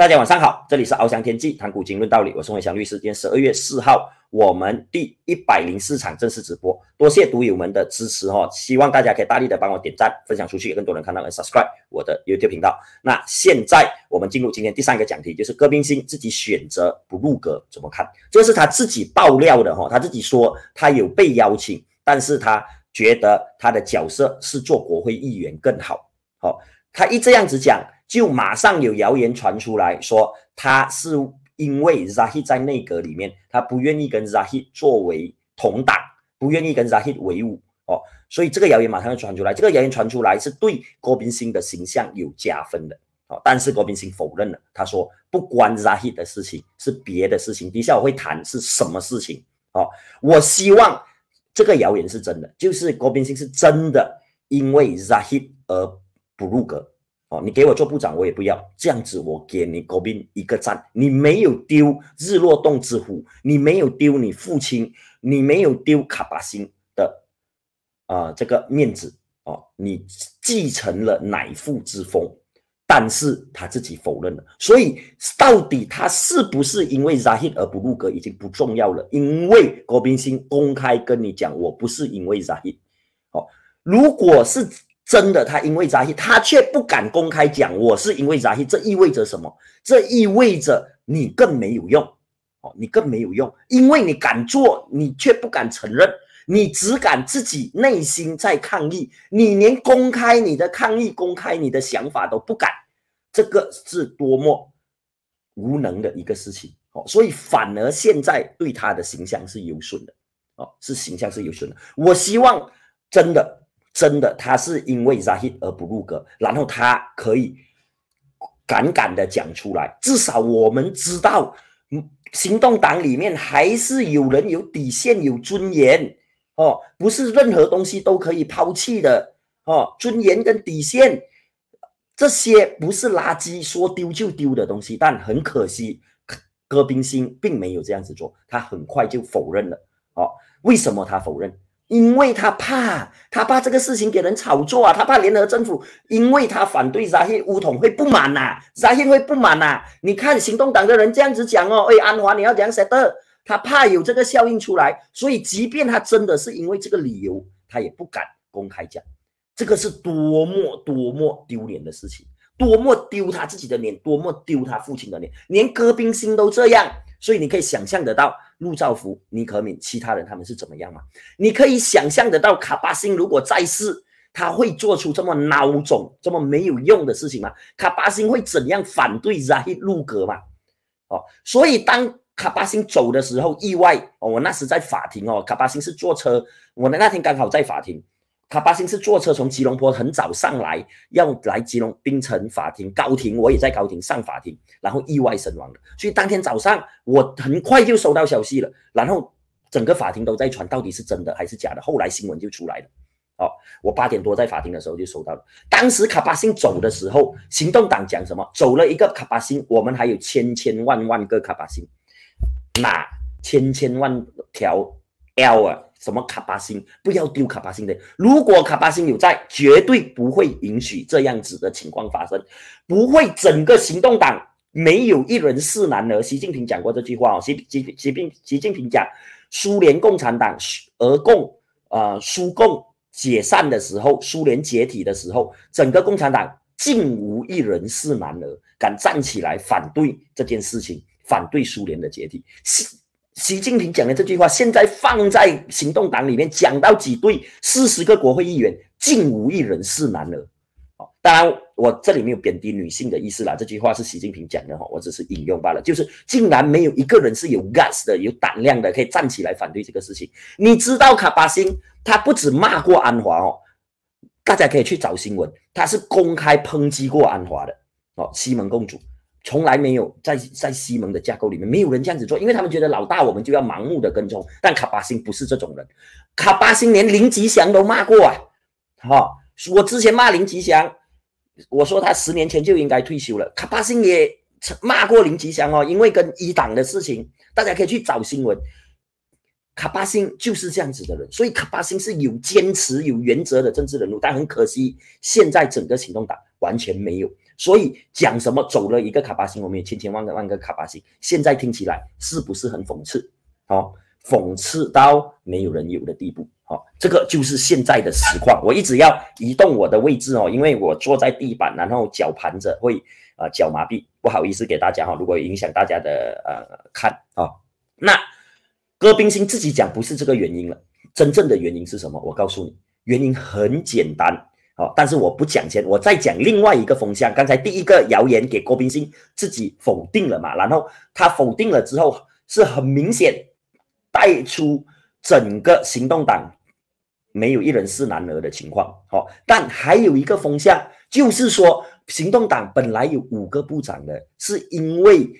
大家晚上好，这里是翱翔天际谈古今论道理，我是魏翔律师。今天十二月四号，我们第一百零四场正式直播，多谢读友们的支持哈，希望大家可以大力的帮我点赞、分享出去，更多人看到和 subscribe 我的 YouTube 频道。那现在我们进入今天第三个讲题，就是戈宾星自己选择不入阁怎么看？这是他自己爆料的哈，他自己说他有被邀请，但是他觉得他的角色是做国会议员更好。好，他一这样子讲。就马上有谣言传出来说，他是因为 Zahid 在内阁里面，他不愿意跟 Zahid 作为同党，不愿意跟 Zahid 为伍哦，所以这个谣言马上就传出来。这个谣言传出来是对郭宾星的形象有加分的哦，但是郭宾星否认了，他说不关 Zahid 的事情，是别的事情。底下我会谈是什么事情哦。我希望这个谣言是真的，就是郭宾星是真的因为 Zahid 而不入阁。哦，你给我做部长，我也不要这样子。我给你国宾一个赞，你没有丢日落洞之虎，你没有丢你父亲，你没有丢卡巴星的啊这个面子哦，你继承了乃父之风，但是他自己否认了。所以到底他是不是因为扎希而不入阁已经不重要了，因为国宾星公开跟你讲，我不是因为 Zahid。哦，如果是。真的，他因为扎希，他却不敢公开讲我是因为扎希，这意味着什么？这意味着你更没有用哦，你更没有用，因为你敢做，你却不敢承认，你只敢自己内心在抗议，你连公开你的抗议、公开你的想法都不敢，这个是多么无能的一个事情哦，所以反而现在对他的形象是有损的哦，是形象是有损的。我希望真的。真的，他是因为扎希而不入阁，然后他可以敢敢的讲出来，至少我们知道，嗯，行动党里面还是有人有底线、有尊严哦，不是任何东西都可以抛弃的哦，尊严跟底线这些不是垃圾，说丢就丢的东西。但很可惜，戈宾星并没有这样子做，他很快就否认了。哦，为什么他否认？因为他怕，他怕这个事情给人炒作啊，他怕联合政府，因为他反对扎希乌统会不满呐，扎希会不满呐。你看行动党的人这样子讲哦，哎，安华你要讲谁的？他怕有这个效应出来，所以即便他真的是因为这个理由，他也不敢公开讲。这个是多么多么丢脸的事情，多么丢他自己的脸，多么丢他父亲的脸，连戈宾星都这样，所以你可以想象得到。陆兆福、尼可敏，其他人他们是怎么样吗？你可以想象得到，卡巴星如果在世，他会做出这么孬种、这么没有用的事情吗？卡巴星会怎样反对 Zahid 入阁吗？哦，所以当卡巴星走的时候，意外哦，我那时在法庭哦，卡巴星是坐车，我的那天刚好在法庭。卡巴星是坐车从吉隆坡很早上来，要来吉隆槟城法庭高庭，我也在高庭上法庭，然后意外身亡了。所以当天早上我很快就收到消息了，然后整个法庭都在传到底是真的还是假的。后来新闻就出来了。哦，我八点多在法庭的时候就收到了。当时卡巴星走的时候，行动党讲什么？走了一个卡巴星，我们还有千千万万个卡巴星，那千千万条 L 啊！什么卡巴星不要丢卡巴星的，如果卡巴星有在，绝对不会允许这样子的情况发生，不会整个行动党没有一人是男儿。习近平讲过这句话哦，习习习近习近平讲，苏联共产党俄共啊苏共解散的时候，苏联解体的时候，整个共产党竟无一人是男儿敢站起来反对这件事情，反对苏联的解体。习近平讲的这句话，现在放在行动党里面讲到几对四十个国会议员，竟无一人是男儿。哦，当然我这里没有贬低女性的意思啦，这句话是习近平讲的哈，我只是引用罢了。就是竟然没有一个人是有 gas 的、有胆量的，可以站起来反对这个事情。你知道卡巴星他不止骂过安华哦，大家可以去找新闻，他是公开抨击过安华的哦，西门公主。从来没有在在西蒙的架构里面，没有人这样子做，因为他们觉得老大我们就要盲目的跟踪。但卡巴星不是这种人，卡巴星连林吉祥都骂过啊！哈，我之前骂林吉祥，我说他十年前就应该退休了。卡巴星也骂过林吉祥哦，因为跟一党的事情，大家可以去找新闻。卡巴星就是这样子的人，所以卡巴星是有坚持、有原则的政治人物，但很可惜，现在整个行动党完全没有。所以讲什么走了一个卡巴星，我们有千千万个万个卡巴星，现在听起来是不是很讽刺？哦，讽刺到没有人有的地步。哦，这个就是现在的实况。我一直要移动我的位置哦，因为我坐在地板，然后脚盘着会啊脚麻痹，不好意思给大家哈。如果影响大家的呃看啊，那戈宾星自己讲不是这个原因了，真正的原因是什么？我告诉你，原因很简单哦，但是我不讲钱，我再讲另外一个风向。刚才第一个谣言给郭宾星自己否定了嘛，然后他否定了之后是很明显带出整个行动党。没有一人是男儿的情况，好，但还有一个风向，就是说，行动党本来有五个部长的，是因为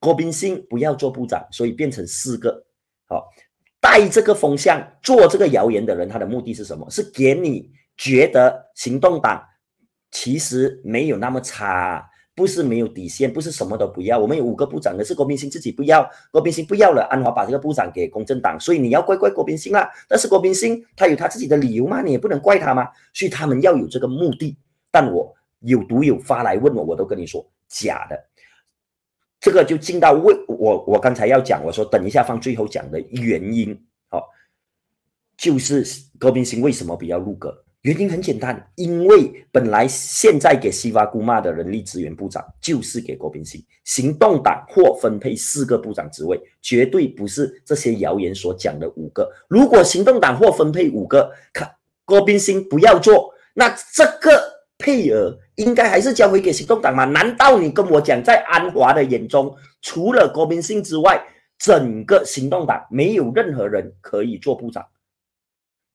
郭宾兴不要做部长，所以变成四个。好，带这个风向做这个谣言的人，他的目的是什么？是给你觉得行动党其实没有那么差。不是没有底线，不是什么都不要。我们有五个部长的是郭宾兴自己不要，郭宾兴不要了，安华把这个部长给公正党，所以你要怪怪郭宾兴啦。但是郭宾兴他有他自己的理由嘛，你也不能怪他嘛。所以他们要有这个目的。但我有读友发来问我，我都跟你说假的。这个就进到为我我刚才要讲，我说等一下放最后讲的原因，好，就是郭明兴为什么不要入阁。原因很简单，因为本来现在给西巴姑妈的人力资源部长就是给郭宾兴，行动党或分配四个部长职位，绝对不是这些谣言所讲的五个。如果行动党或分配五个，看郭宾兴不要做，那这个配额应该还是交回给行动党吗？难道你跟我讲，在安华的眼中，除了郭宾兴之外，整个行动党没有任何人可以做部长？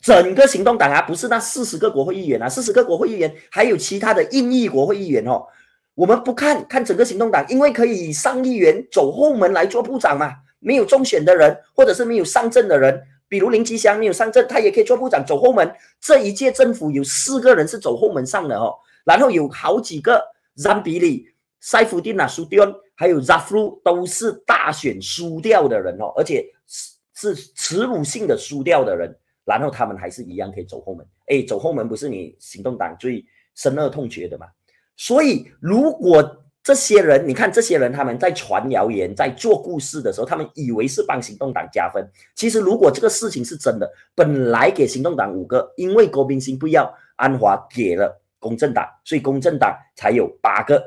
整个行动党啊，不是那四十个国会议员啊，四十个国会议员还有其他的印裔国会议员哦。我们不看看整个行动党，因为可以上议员走后门来做部长嘛。没有中选的人，或者是没有上阵的人，比如林吉祥没有上阵，他也可以做部长走后门。这一届政府有四个人是走后门上的哦，然后有好几个 Zambili、塞夫丁纳、苏迪恩，还有扎夫都是大选输掉的人哦，而且是是耻辱性的输掉的人。然后他们还是一样可以走后门，哎，走后门不是你行动党最深恶痛绝的吗？所以如果这些人，你看这些人他们在传谣言、在做故事的时候，他们以为是帮行动党加分。其实如果这个事情是真的，本来给行动党五个，因为郭宾兴不要，安华给了公正党，所以公正党才有八个。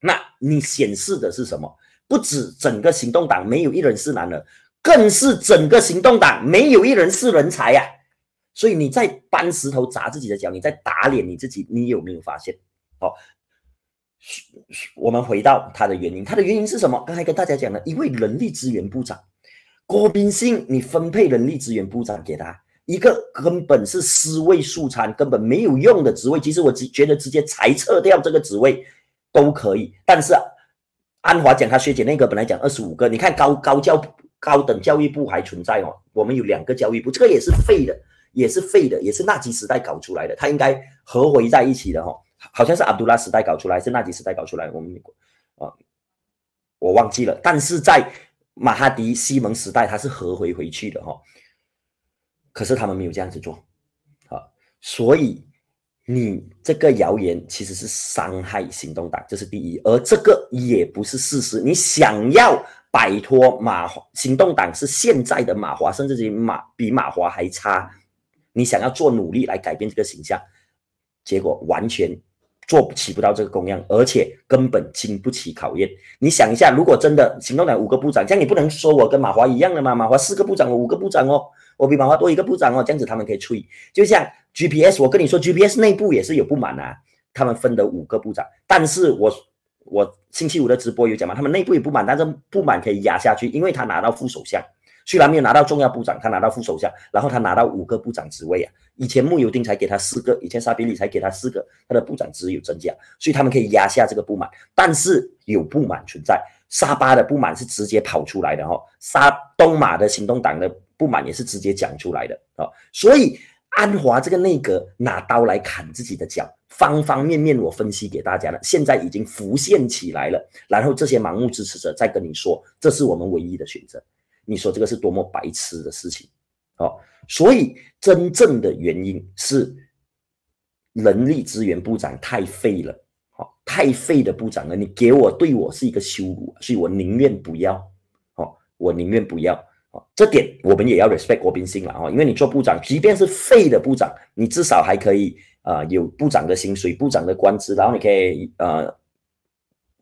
那你显示的是什么？不止整个行动党没有一人是男的。更是整个行动党没有一人是人才呀，所以你在搬石头砸自己的脚，你在打脸你自己，你有没有发现？好，我们回到他的原因，他的原因是什么？刚才跟大家讲了，因为人力资源部长郭宾兴，你分配人力资源部长给他一个根本是尸位素餐、根本没有用的职位，其实我只觉得直接裁撤掉这个职位都可以。但是安华讲他削减那个本来讲二十五个，你看高高教。高等教育部还存在哦，我们有两个教育部，这个也是废的，也是废的，也是纳吉时代搞出来的，它应该合回在一起的哈，好像是阿杜拉时代搞出来，是纳吉时代搞出来，我们啊，我忘记了，但是在马哈迪西蒙时代，它是合回回去的哈，可是他们没有这样子做啊，所以你这个谣言其实是伤害行动党，这是第一，而这个也不是事实，你想要。摆脱马华行动党是现在的马华，甚至比马比马华还差。你想要做努力来改变这个形象，结果完全做不起不到这个功样，而且根本经不起考验。你想一下，如果真的行动党五个部长，这样你不能说我跟马华一样的吗？马华四个部长，我五个部长哦，我比马华多一个部长哦，这样子他们可以吹。就像 GPS，我跟你说，GPS 内部也是有不满啊，他们分的五个部长，但是我。我星期五的直播有讲嘛？他们内部也不满，但是不满可以压下去，因为他拿到副首相，虽然没有拿到重要部长，他拿到副首相，然后他拿到五个部长职位啊。以前穆尤丁才给他四个，以前沙比里才给他四个，他的部长职有增加，所以他们可以压下这个不满。但是有不满存在，沙巴的不满是直接跑出来的哈，沙东马的行动党的不满也是直接讲出来的啊，所以。安华这个内阁拿刀来砍自己的脚，方方面面我分析给大家了，现在已经浮现起来了。然后这些盲目支持者再跟你说，这是我们唯一的选择，你说这个是多么白痴的事情？好，所以真正的原因是人力资源部长太废了，好，太废的部长了，你给我对我是一个羞辱，所以我宁愿不要，哦，我宁愿不要，哦，这点我们也要 respect 郭宾兴了，哦，因为你做部长，即便是废的部长，你至少还可以，呃，有部长的薪水、部长的官职，然后你可以，呃，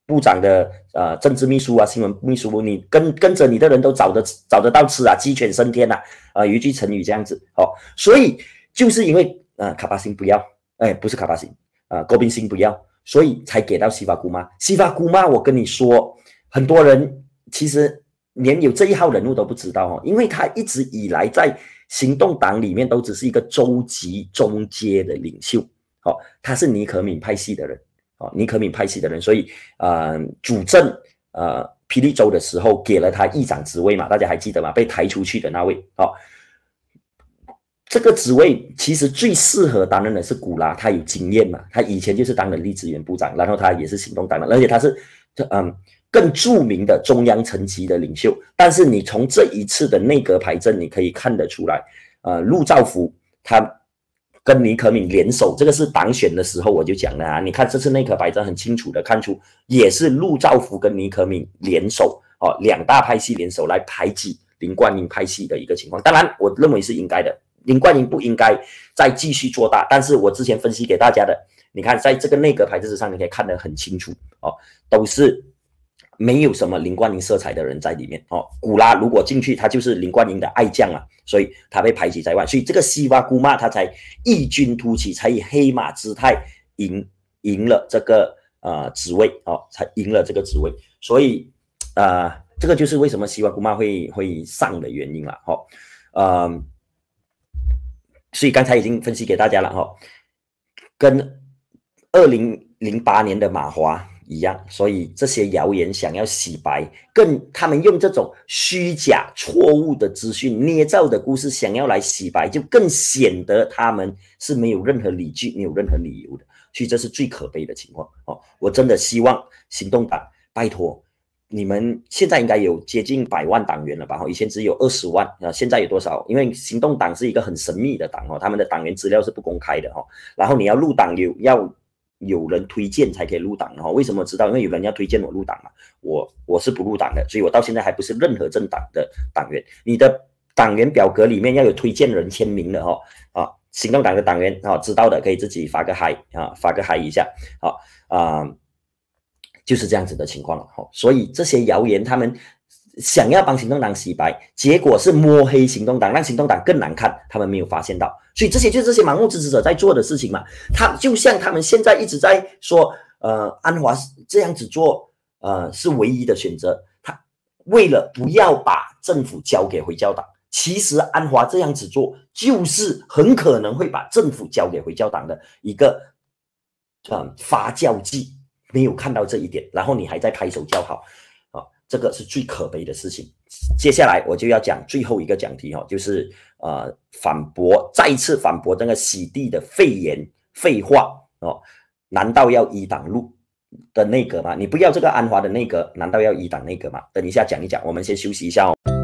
部长的，呃，政治秘书啊、新闻秘书，你跟跟着你的人都找得找得到吃啊，鸡犬升天呐，啊，有一句成语这样子，哦，所以就是因为，呃，卡巴星不要，哎，不是卡巴星，啊，郭宾兴不要。所以才给到西法姑妈。西法姑妈，我跟你说，很多人其实连有这一号人物都不知道哦，因为他一直以来在行动党里面都只是一个州级中阶的领袖。哦，他是尼可敏派系的人。哦，尼可敏派系的人，所以呃，主政呃霹雳州的时候给了他议长职位嘛，大家还记得吗？被抬出去的那位。哦。这个职位其实最适合担任的是古拉，他有经验嘛，他以前就是当人力资源部长，然后他也是行动党的，而且他是嗯更著名的中央层级的领袖。但是你从这一次的内阁排阵，你可以看得出来，呃，陆兆福他跟尼可敏联手，这个是党选的时候我就讲了啊，你看这次内阁排阵很清楚的看出，也是陆兆福跟尼可敏联手哦，两大派系联手来排挤林冠英派系的一个情况。当然，我认为是应该的。林冠英不应该再继续做大，但是我之前分析给大家的，你看在这个内阁牌子上，你可以看得很清楚哦，都是没有什么林冠英色彩的人在里面哦。古拉如果进去，他就是林冠英的爱将啊，所以他被排挤在外，所以这个西瓜姑妈他才异军突起，才以黑马姿态赢赢了这个呃职位哦，才赢了这个职位，所以啊，这个就是为什么西瓜姑妈会会上的原因了哈，嗯。所以刚才已经分析给大家了哈，跟二零零八年的马华一样，所以这些谣言想要洗白，更他们用这种虚假、错误的资讯、捏造的故事想要来洗白，就更显得他们是没有任何理据、没有任何理由的。所以这是最可悲的情况哦！我真的希望行动党拜托。你们现在应该有接近百万党员了吧？以前只有二十万啊，现在有多少？因为行动党是一个很神秘的党哦，他们的党员资料是不公开的哈。然后你要入党有要有人推荐才可以入党哈。为什么知道？因为有人要推荐我入党嘛。我我是不入党的，所以我到现在还不是任何政党的党员。你的党员表格里面要有推荐人签名的哈啊，行动党的党员啊，知道的可以自己发个嗨啊，发个嗨一下好啊。就是这样子的情况了，哈，所以这些谣言，他们想要帮行动党洗白，结果是摸黑行动党，让行动党更难看，他们没有发现到，所以这些就是这些盲目支持者在做的事情嘛。他就像他们现在一直在说，呃，安华这样子做，呃，是唯一的选择。他为了不要把政府交给回教党，其实安华这样子做，就是很可能会把政府交给回教党的一个，嗯，发酵剂。没有看到这一点，然后你还在拍手叫好，这个是最可悲的事情。接下来我就要讲最后一个讲题哦，就是呃反驳，再一次反驳那个洗地的废言废话哦。难道要一党路的内阁吗？你不要这个安华的内阁，难道要一党内阁吗？等一下讲一讲，我们先休息一下哦。